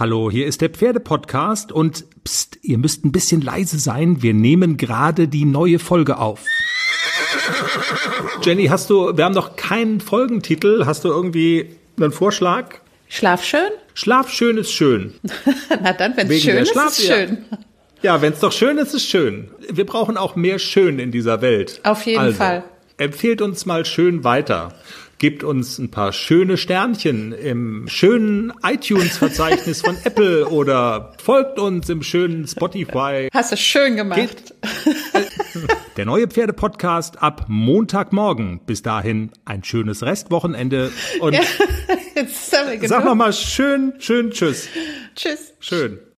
Hallo, hier ist der Pferdepodcast und pst, ihr müsst ein bisschen leise sein. Wir nehmen gerade die neue Folge auf. Jenny, hast du, wir haben noch keinen Folgentitel. Hast du irgendwie einen Vorschlag? Schlaf schön? Schlaf schön ist schön. Na dann, wenn es schön ist, Schlaf, ist schön. Ja, ja wenn es doch schön ist, ist schön. Wir brauchen auch mehr Schön in dieser Welt. Auf jeden also, Fall. Empfehlt uns mal schön weiter. Gebt uns ein paar schöne Sternchen im schönen iTunes-Verzeichnis von Apple oder folgt uns im schönen Spotify. Hast du schön gemacht. Geht, der neue Pferde-Podcast ab Montagmorgen. Bis dahin ein schönes Restwochenende und ja, sag noch mal schön, schön Tschüss. Tschüss. Schön.